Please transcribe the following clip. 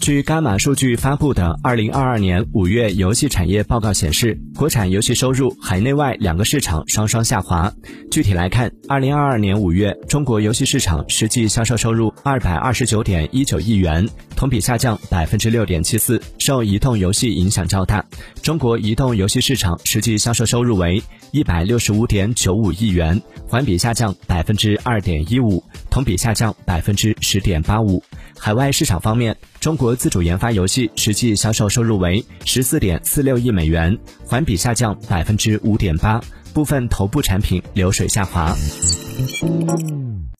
据伽马数据发布的《二零二二年五月游戏产业报告》显示，国产游戏收入海内外两个市场双双下滑。具体来看，二零二二年五月，中国游戏市场实际销售收入二百二十九点一九亿元，同比下降百分之六点七四，受移动游戏影响较大。中国移动游戏市场实际销售收入为一百六十五点九五亿元，环比下降百分之二点一五，同比下降百分之十点八五。海外市场方面，中国自主研发游戏实际销售收入为十四点四六亿美元，环比下降百分之五点八，部分头部产品流水下滑。